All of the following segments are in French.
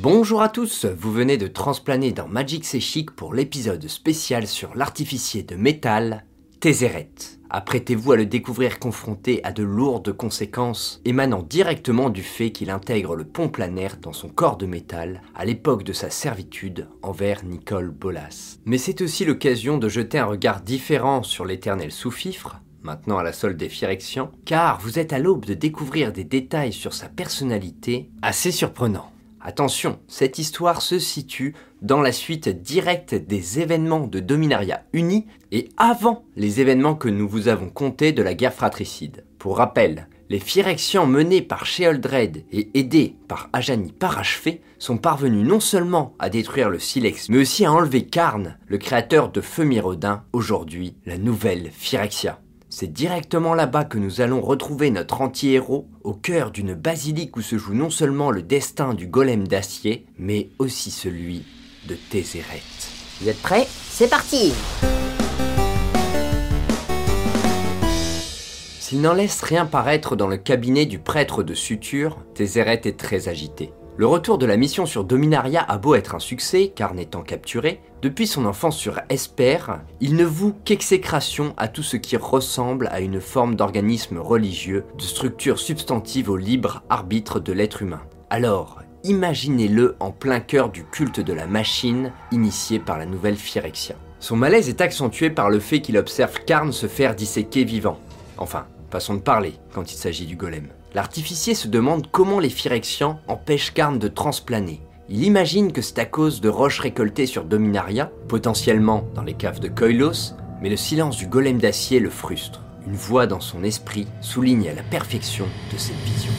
Bonjour à tous, vous venez de transplaner dans Magic C'est pour l'épisode spécial sur l'artificier de métal, Tézéret. Apprêtez-vous à le découvrir confronté à de lourdes conséquences émanant directement du fait qu'il intègre le pont planaire dans son corps de métal à l'époque de sa servitude envers Nicole Bolas. Mais c'est aussi l'occasion de jeter un regard différent sur l'éternel sous-fifre, maintenant à la solde des Phyrexians, car vous êtes à l'aube de découvrir des détails sur sa personnalité assez surprenants. Attention, cette histoire se situe dans la suite directe des événements de Dominaria Uni et avant les événements que nous vous avons contés de la guerre fratricide. Pour rappel, les Phyrexians menés par Sheoldred et aidés par Ajani parachevé sont parvenus non seulement à détruire le Silex, mais aussi à enlever Karn, le créateur de Feu Mirodin, aujourd'hui la nouvelle Phyrexia. C'est directement là-bas que nous allons retrouver notre anti-héros, au cœur d'une basilique où se joue non seulement le destin du golem d'acier, mais aussi celui de Tézéret. Vous êtes prêts? C'est parti S'il n'en laisse rien paraître dans le cabinet du prêtre de suture, Tézéret est très agité. Le retour de la mission sur Dominaria a beau être un succès, car n'étant capturé, depuis son enfance sur Esper, il ne voue qu'exécration à tout ce qui ressemble à une forme d'organisme religieux, de structure substantive au libre arbitre de l'être humain. Alors, imaginez-le en plein cœur du culte de la machine initié par la nouvelle Phyrexia. Son malaise est accentué par le fait qu'il observe Karn se faire disséquer vivant. Enfin, façon de parler quand il s'agit du golem. L'artificier se demande comment les Phyrexians empêchent Karn de transplaner. Il imagine que c'est à cause de roches récoltées sur Dominaria, potentiellement dans les caves de Koilos, mais le silence du golem d'acier le frustre. Une voix dans son esprit souligne à la perfection de cette vision.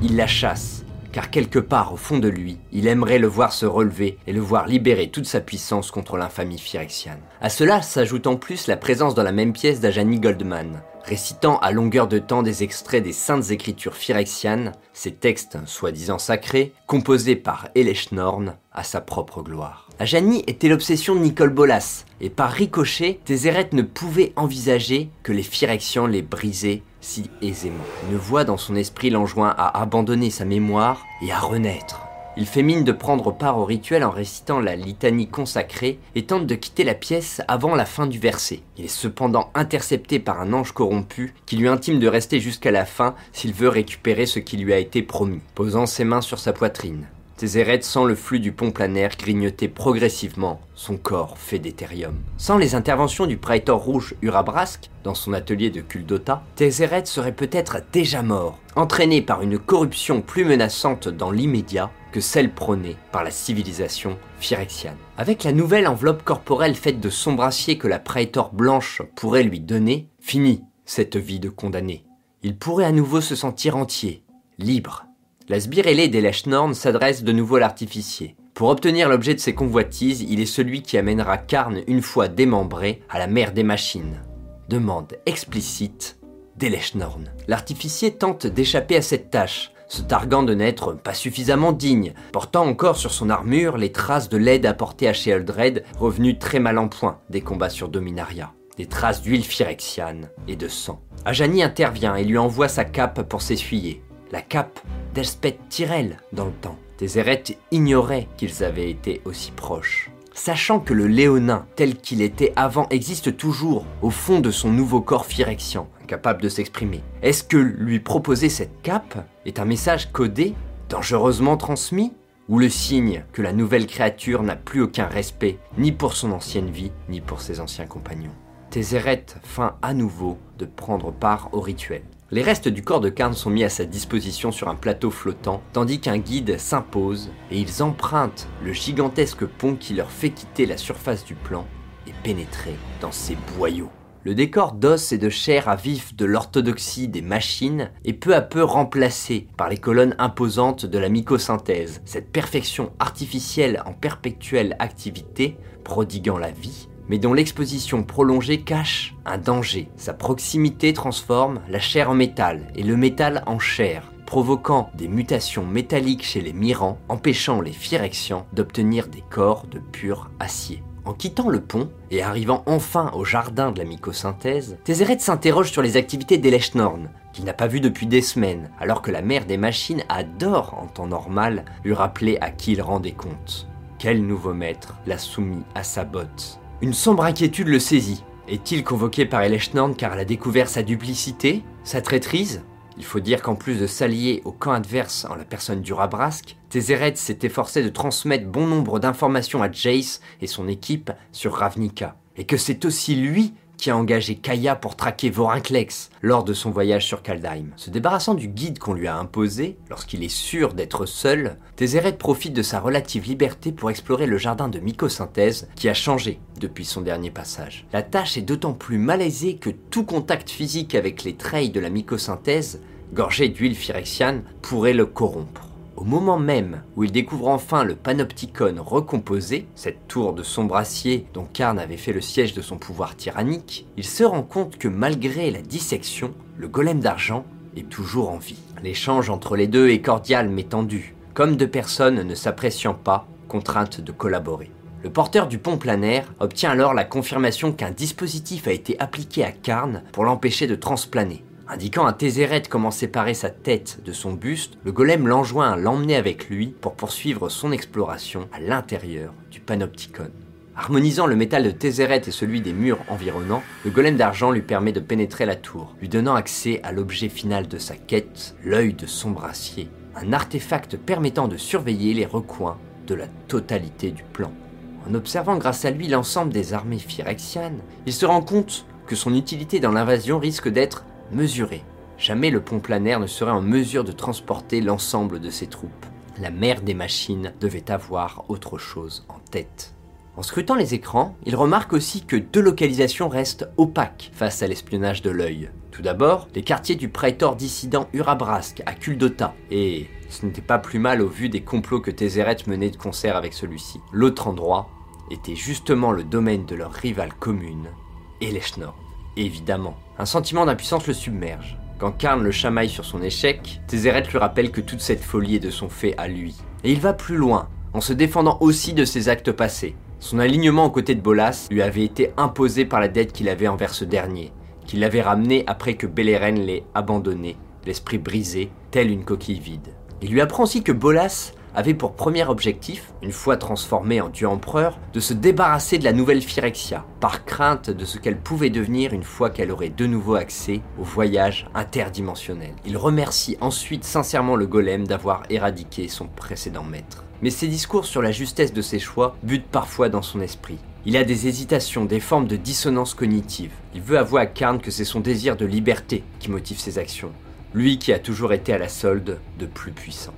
Il la chasse, car quelque part au fond de lui, il aimerait le voir se relever et le voir libérer toute sa puissance contre l'infamie phyrexiane. À cela s'ajoute en plus la présence dans la même pièce d'Ajani Goldman, récitant à longueur de temps des extraits des saintes écritures phyrexianes, ces textes soi-disant sacrés, composés par Eleshnorn à sa propre gloire. Ajani était l'obsession de Nicole Bolas, et par ricochet, Tézéret ne pouvait envisager que les Phyrexians les brisaient si aisément. Une voix dans son esprit l'enjoint à abandonner sa mémoire et à renaître. Il fait mine de prendre part au rituel en récitant la litanie consacrée et tente de quitter la pièce avant la fin du verset. Il est cependant intercepté par un ange corrompu qui lui intime de rester jusqu'à la fin s'il veut récupérer ce qui lui a été promis, posant ses mains sur sa poitrine. Tézéret sent le flux du pont planaire grignoter progressivement son corps fait d'éthérium. Sans les interventions du praetor rouge Urabrask dans son atelier de Kuldota, Tézéret serait peut-être déjà mort, entraîné par une corruption plus menaçante dans l'immédiat que celle prônée par la civilisation phyrexiane. Avec la nouvelle enveloppe corporelle faite de sombre acier que la praetor blanche pourrait lui donner, fini cette vie de condamné. Il pourrait à nouveau se sentir entier, libre, la sbire ailée d'Eleshnorn s'adresse de nouveau à l'artificier. Pour obtenir l'objet de ses convoitises, il est celui qui amènera Karn une fois démembré à la mer des machines. Demande explicite d'Eleshnorn. L'artificier tente d'échapper à cette tâche, se targuant de n'être pas suffisamment digne, portant encore sur son armure les traces de l'aide apportée à Sheoldred, revenu très mal en point des combats sur Dominaria. Des traces d'huile phyrexiane et de sang. Ajani intervient et lui envoie sa cape pour s'essuyer. La cape d'Elspeth Tyrell dans le temps. Tézéret ignorait qu'ils avaient été aussi proches. Sachant que le Léonin, tel qu'il était avant, existe toujours au fond de son nouveau corps phyrexian, incapable de s'exprimer, est-ce que lui proposer cette cape est un message codé, dangereusement transmis ou le signe que la nouvelle créature n'a plus aucun respect, ni pour son ancienne vie, ni pour ses anciens compagnons? Tézéret feint à nouveau de prendre part au rituel. Les restes du corps de Karn sont mis à sa disposition sur un plateau flottant, tandis qu'un guide s'impose et ils empruntent le gigantesque pont qui leur fait quitter la surface du plan et pénétrer dans ses boyaux. Le décor d'os et de chair à vif de l'orthodoxie des machines est peu à peu remplacé par les colonnes imposantes de la mycosynthèse, cette perfection artificielle en perpétuelle activité, prodiguant la vie, mais dont l'exposition prolongée cache un danger. Sa proximité transforme la chair en métal et le métal en chair, provoquant des mutations métalliques chez les mirans, empêchant les phyrexians d'obtenir des corps de pur acier. En quittant le pont et arrivant enfin au jardin de la mycosynthèse, Tézéret s'interroge sur les activités d'Eleshnorn, qu'il n'a pas vu depuis des semaines, alors que la mère des machines adore, en temps normal, lui rappeler à qui il rendait compte. Quel nouveau maître l'a soumis à sa botte Une sombre inquiétude le saisit. Est-il convoqué par Elechnorn car elle a découvert sa duplicité Sa traîtrise? Il faut dire qu'en plus de s'allier au camp adverse en la personne du Rabrask, Tézéret s'est efforcé de transmettre bon nombre d'informations à Jace et son équipe sur Ravnica, et que c'est aussi lui qui a engagé Kaya pour traquer Vorinclex lors de son voyage sur Kaldheim. Se débarrassant du guide qu'on lui a imposé, lorsqu'il est sûr d'être seul, Tézéret profite de sa relative liberté pour explorer le jardin de mycosynthèse qui a changé depuis son dernier passage. La tâche est d'autant plus malaisée que tout contact physique avec les treilles de la mycosynthèse, gorgée d'huile phyrexiane, pourrait le corrompre. Au moment même où il découvre enfin le panopticon recomposé, cette tour de sombre acier dont Karn avait fait le siège de son pouvoir tyrannique, il se rend compte que malgré la dissection, le golem d'argent est toujours en vie. L'échange entre les deux est cordial mais tendu, comme deux personnes ne s'appréciant pas, contraintes de collaborer. Le porteur du pont planaire obtient alors la confirmation qu'un dispositif a été appliqué à Karn pour l'empêcher de transplaner. Indiquant à Tézéret comment séparer sa tête de son buste, le golem l'enjoint à l'emmener avec lui pour poursuivre son exploration à l'intérieur du panopticon. Harmonisant le métal de Tézéret et celui des murs environnants, le golem d'argent lui permet de pénétrer la tour, lui donnant accès à l'objet final de sa quête, l'œil de son brassier, un artefact permettant de surveiller les recoins de la totalité du plan. En observant grâce à lui l'ensemble des armées phyrexianes, il se rend compte que son utilité dans l'invasion risque d'être mesuré. Jamais le pont planaire ne serait en mesure de transporter l'ensemble de ses troupes. La mère des machines devait avoir autre chose en tête. En scrutant les écrans, il remarque aussi que deux localisations restent opaques face à l'espionnage de l'œil. Tout d'abord, les quartiers du prétor dissident Urabrask à Kuldota, et ce n'était pas plus mal au vu des complots que Tézéret menait de concert avec celui-ci. L'autre endroit était justement le domaine de leur rivale commune, Eleschnor. Évidemment, un sentiment d'impuissance le submerge. Quand Karn le chamaille sur son échec, Tézéret lui rappelle que toute cette folie est de son fait à lui. Et il va plus loin, en se défendant aussi de ses actes passés. Son alignement aux côtés de Bolas lui avait été imposé par la dette qu'il avait envers ce dernier, qu'il l'avait ramené après que Beleren l'ait abandonné, l'esprit brisé, tel une coquille vide. Il lui apprend aussi que Bolas avait pour premier objectif, une fois transformé en dieu empereur, de se débarrasser de la nouvelle Phyrexia, par crainte de ce qu'elle pouvait devenir une fois qu'elle aurait de nouveau accès au voyage interdimensionnel. Il remercie ensuite sincèrement le golem d'avoir éradiqué son précédent maître. Mais ses discours sur la justesse de ses choix butent parfois dans son esprit. Il a des hésitations, des formes de dissonance cognitive. Il veut avouer à Karn que c'est son désir de liberté qui motive ses actions. Lui qui a toujours été à la solde de plus puissant.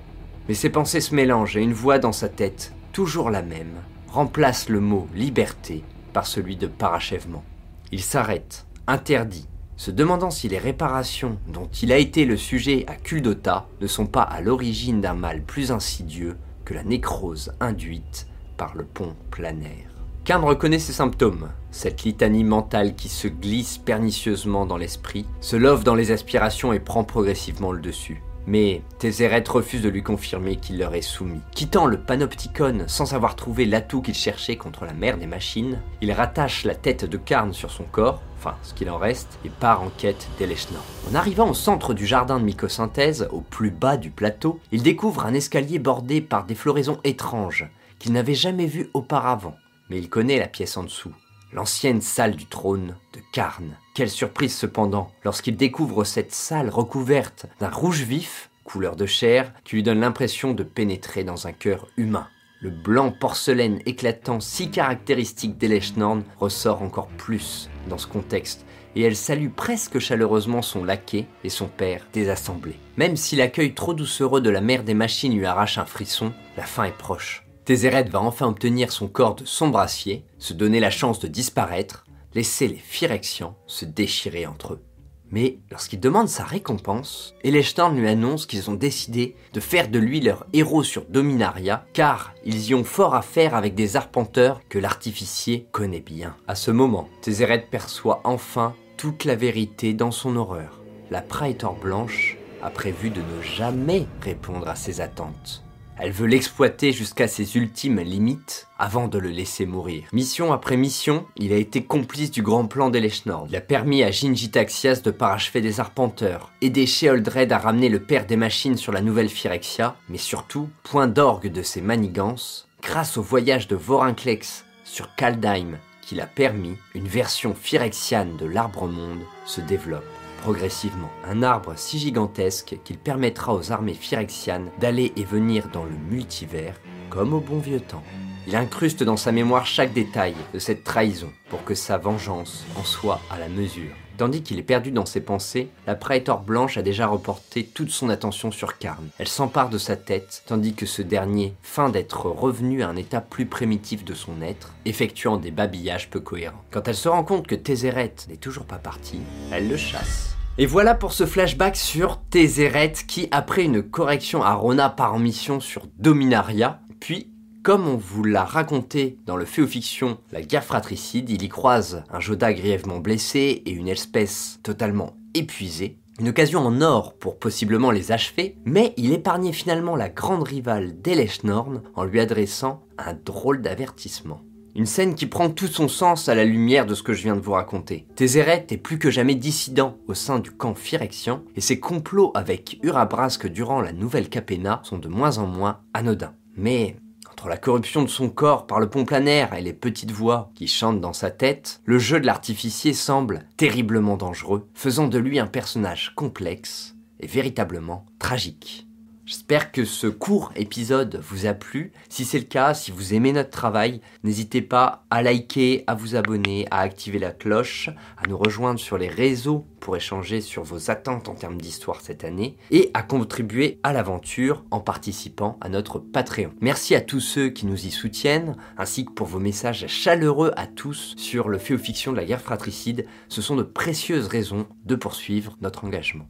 Mais ses pensées se mélangent et une voix dans sa tête, toujours la même, remplace le mot liberté par celui de parachèvement. Il s'arrête, interdit, se demandant si les réparations dont il a été le sujet à Kuldota ne sont pas à l'origine d'un mal plus insidieux que la nécrose induite par le pont planaire. Karn reconnaît ses symptômes, cette litanie mentale qui se glisse pernicieusement dans l'esprit, se love dans les aspirations et prend progressivement le dessus. Mais Tézéret refuse de lui confirmer qu'il leur est soumis. Quittant le panopticon sans avoir trouvé l'atout qu'il cherchait contre la mère des machines, il rattache la tête de Karn sur son corps, enfin ce qu'il en reste, et part en quête d'Eleshna. En arrivant au centre du jardin de mycosynthèse, au plus bas du plateau, il découvre un escalier bordé par des floraisons étranges qu'il n'avait jamais vues auparavant. Mais il connaît la pièce en dessous, l'ancienne salle du trône de Karn. Quelle surprise cependant lorsqu'il découvre cette salle recouverte d'un rouge vif, couleur de chair, qui lui donne l'impression de pénétrer dans un cœur humain. Le blanc porcelaine éclatant si caractéristique d'Eleshnorn ressort encore plus dans ce contexte, et elle salue presque chaleureusement son laquais et son père désassemblé. Même si l'accueil trop doucereux de la mère des machines lui arrache un frisson, la fin est proche. Tézéret va enfin obtenir son corps de sombre acier, se donner la chance de disparaître, laisser les Phyrexians se déchirer entre eux. Mais lorsqu'il demande sa récompense, Eleshtorn lui annonce qu'ils ont décidé de faire de lui leur héros sur Dominaria, car ils y ont fort à faire avec des arpenteurs que l'artificier connaît bien. À ce moment, Tézéret perçoit enfin toute la vérité dans son horreur. La Praetor Blanche a prévu de ne jamais répondre à ses attentes. Elle veut l'exploiter jusqu'à ses ultimes limites avant de le laisser mourir. Mission après mission, il a été complice du grand plan d'Elechnord. Il a permis à Jinji Taxias de parachever des arpenteurs, aider Sheoldred à ramener le père des machines sur la nouvelle Phyrexia, mais surtout, point d'orgue de ses manigances, grâce au voyage de Vorinclex sur Kaldheim qu'il a permis, une version phyrexiane de l'arbre-monde se développe progressivement. Un arbre si gigantesque qu'il permettra aux armées phyrexianes d'aller et venir dans le multivers comme au bon vieux temps. Il incruste dans sa mémoire chaque détail de cette trahison pour que sa vengeance en soit à la mesure. Tandis qu'il est perdu dans ses pensées, la Praetor Blanche a déjà reporté toute son attention sur Karn. Elle s'empare de sa tête, tandis que ce dernier feint d'être revenu à un état plus primitif de son être, effectuant des babillages peu cohérents. Quand elle se rend compte que Tézéret n'est toujours pas parti, elle le chasse. Et voilà pour ce flashback sur Tézéret qui, après une correction à Rona par mission sur Dominaria, puis comme on vous l'a raconté dans le Féofiction, la guerre fratricide, il y croise un Joda grièvement blessé et une espèce totalement épuisée. Une occasion en or pour possiblement les achever, mais il épargnait finalement la grande rivale d'Eleshnorn en lui adressant un drôle d'avertissement. Une scène qui prend tout son sens à la lumière de ce que je viens de vous raconter. Tézéret est plus que jamais dissident au sein du camp Phyrexian, et ses complots avec Urabrasque durant la nouvelle Capena sont de moins en moins anodins. Mais entre la corruption de son corps par le pont planaire et les petites voix qui chantent dans sa tête, le jeu de l'artificier semble terriblement dangereux, faisant de lui un personnage complexe et véritablement tragique. J'espère que ce court épisode vous a plu. Si c'est le cas, si vous aimez notre travail, n'hésitez pas à liker, à vous abonner, à activer la cloche, à nous rejoindre sur les réseaux pour échanger sur vos attentes en termes d'histoire cette année et à contribuer à l'aventure en participant à notre Patreon. Merci à tous ceux qui nous y soutiennent, ainsi que pour vos messages chaleureux à tous sur le fait fiction de la guerre fratricide. Ce sont de précieuses raisons de poursuivre notre engagement.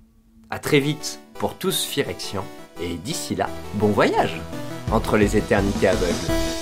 A très vite pour tous Phyrexian et d'ici là, bon voyage entre les éternités aveugles.